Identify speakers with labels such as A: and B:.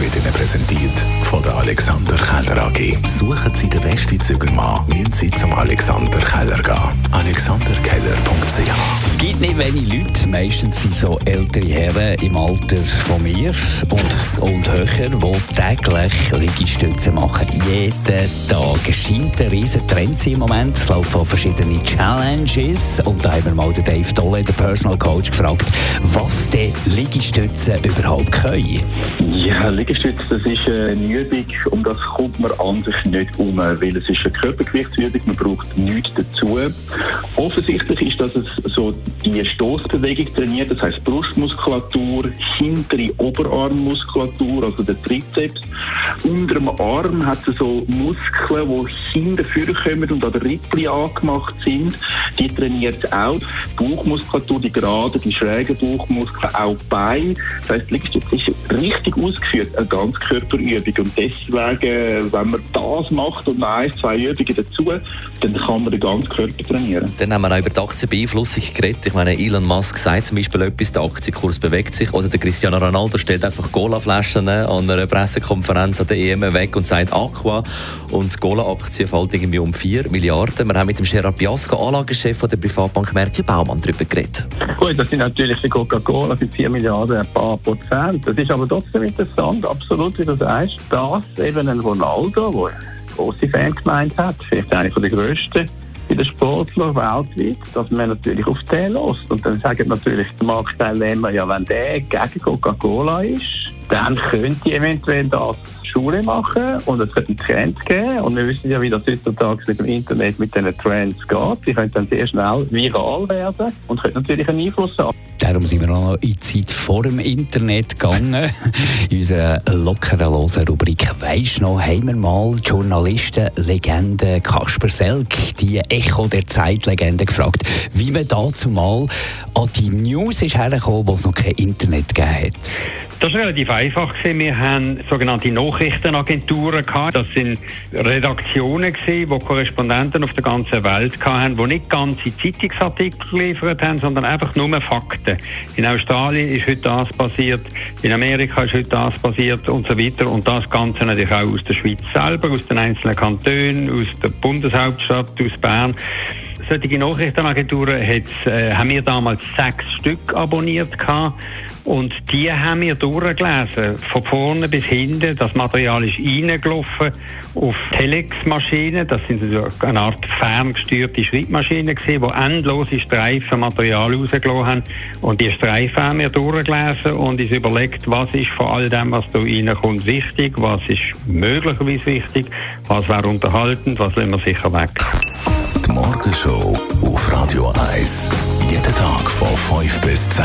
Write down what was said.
A: wird Ihnen präsentiert von der Alexander Keller AG. Suchen Sie den besten Zügelmann, müssen Sie zum Alexander Keller gehen. alexanderkeller.ch
B: Es gibt nicht wenige Leute, meistens sind so ältere Herren im Alter von mir und, und höher, die täglich Liegestütze machen. Jeden Tag. Es scheint ein riesen Trend im Moment. Es laufen auch verschiedene Challenges. Und da haben wir mal den Dave Dolle, den Personal Coach, gefragt, was die Liegestütze überhaupt können.
C: Ja, Liegestütze, das ist eine Übung, um das kommt man an sich nicht um, weil es ist eine Körpergewichtsübung, man braucht nichts dazu. Offensichtlich ist, dass es so die Stoßbewegung trainiert, das heißt Brustmuskulatur, hintere Oberarmmuskulatur, also der Trizeps. Unter dem Arm hat es so Muskeln, die hinten kommen und an der Rippli angemacht sind. Die trainiert auch. Bauchmuskulatur, die gerade, die schrägen Bauchmuskeln, auch Beine. Das heißt, Liegestütze ist richtig ausgeführt, eine Ganzkörperübung. Und deswegen, wenn man das macht und noch ein, zwei Übungen dazu, dann kann man den ganzen Körper trainieren.
B: Dann haben wir auch über die Aktienbeeinflussung geredet. Ich meine, Elon Musk sagt zum Beispiel etwas, der Aktienkurs bewegt sich. Oder der Cristiano Ronaldo stellt einfach Cola-Flaschen an einer Pressekonferenz an der EM weg und sagt Aqua. Und die Cola-Aktie fällt irgendwie um 4 Milliarden. Wir haben mit dem Gerard Biasco, Anlagechef der Privatbank Merki Baumann, darüber geredet.
D: Gut, das sind natürlich die Coca-Cola für 4 Milliarden ein paar Prozent. Das ist aber trotzdem interessant, absolut, wie du sagst, dass eben ein Ronaldo, der eine grosse Fangemeinde hat, vielleicht einer der grössten, bei den Sportlern weltweit, dass man natürlich auf den lässt. Und dann sagen natürlich die Marktteilnehmer, ja, wenn der gegen Coca-Cola ist, dann könnte eventuell das Schule machen und es könnte einen Trend geben. Und wir wissen ja, wie das heutzutage mit dem Internet mit diesen Trends geht. Die können dann sehr schnell viral werden und können natürlich einen Einfluss haben.
B: Darum sind wir auch noch in die Zeit vor dem Internet gegangen. in unserer lockeren, Rubrik «Weisst noch?» haben wir mal die Journalisten-Legende Kasper Selk, die Echo der Zeit-Legende, gefragt, wie man dazu mal an die News ist hergekommen, wo es noch kein Internet gegeben hat.
E: Das war relativ einfach. Wir haben sogenannte Nachrichtenagenturen. Das sind Redaktionen die Korrespondenten auf der ganzen Welt hatten, die nicht ganze Zeitungsartikel geliefert haben, sondern einfach nur Fakten. In Australien ist heute das passiert, in Amerika ist heute das passiert und so weiter. Und das Ganze natürlich auch aus der Schweiz selber, aus den einzelnen Kantonen, aus der Bundeshauptstadt, aus Bern solche Nachrichtenagenturen äh, haben wir damals sechs Stück abonniert gehabt. Und die haben wir durchgelesen, von vorne bis hinten. Das Material ist reingelaufen auf Telex-Maschinen. Das sind so eine Art ferngesteuerte Schreibmaschinen gewesen, die endlose Streifen Material rausgelassen haben. Und die Streifen haben wir durchgelesen und uns überlegt, was ist von all dem, was da reinkommt, wichtig, was ist möglicherweise wichtig, was wäre unterhaltend, was lassen wir sicher weg.
A: Die Morgenshow auf Radio 1. Jeden Tag von 5 bis 10.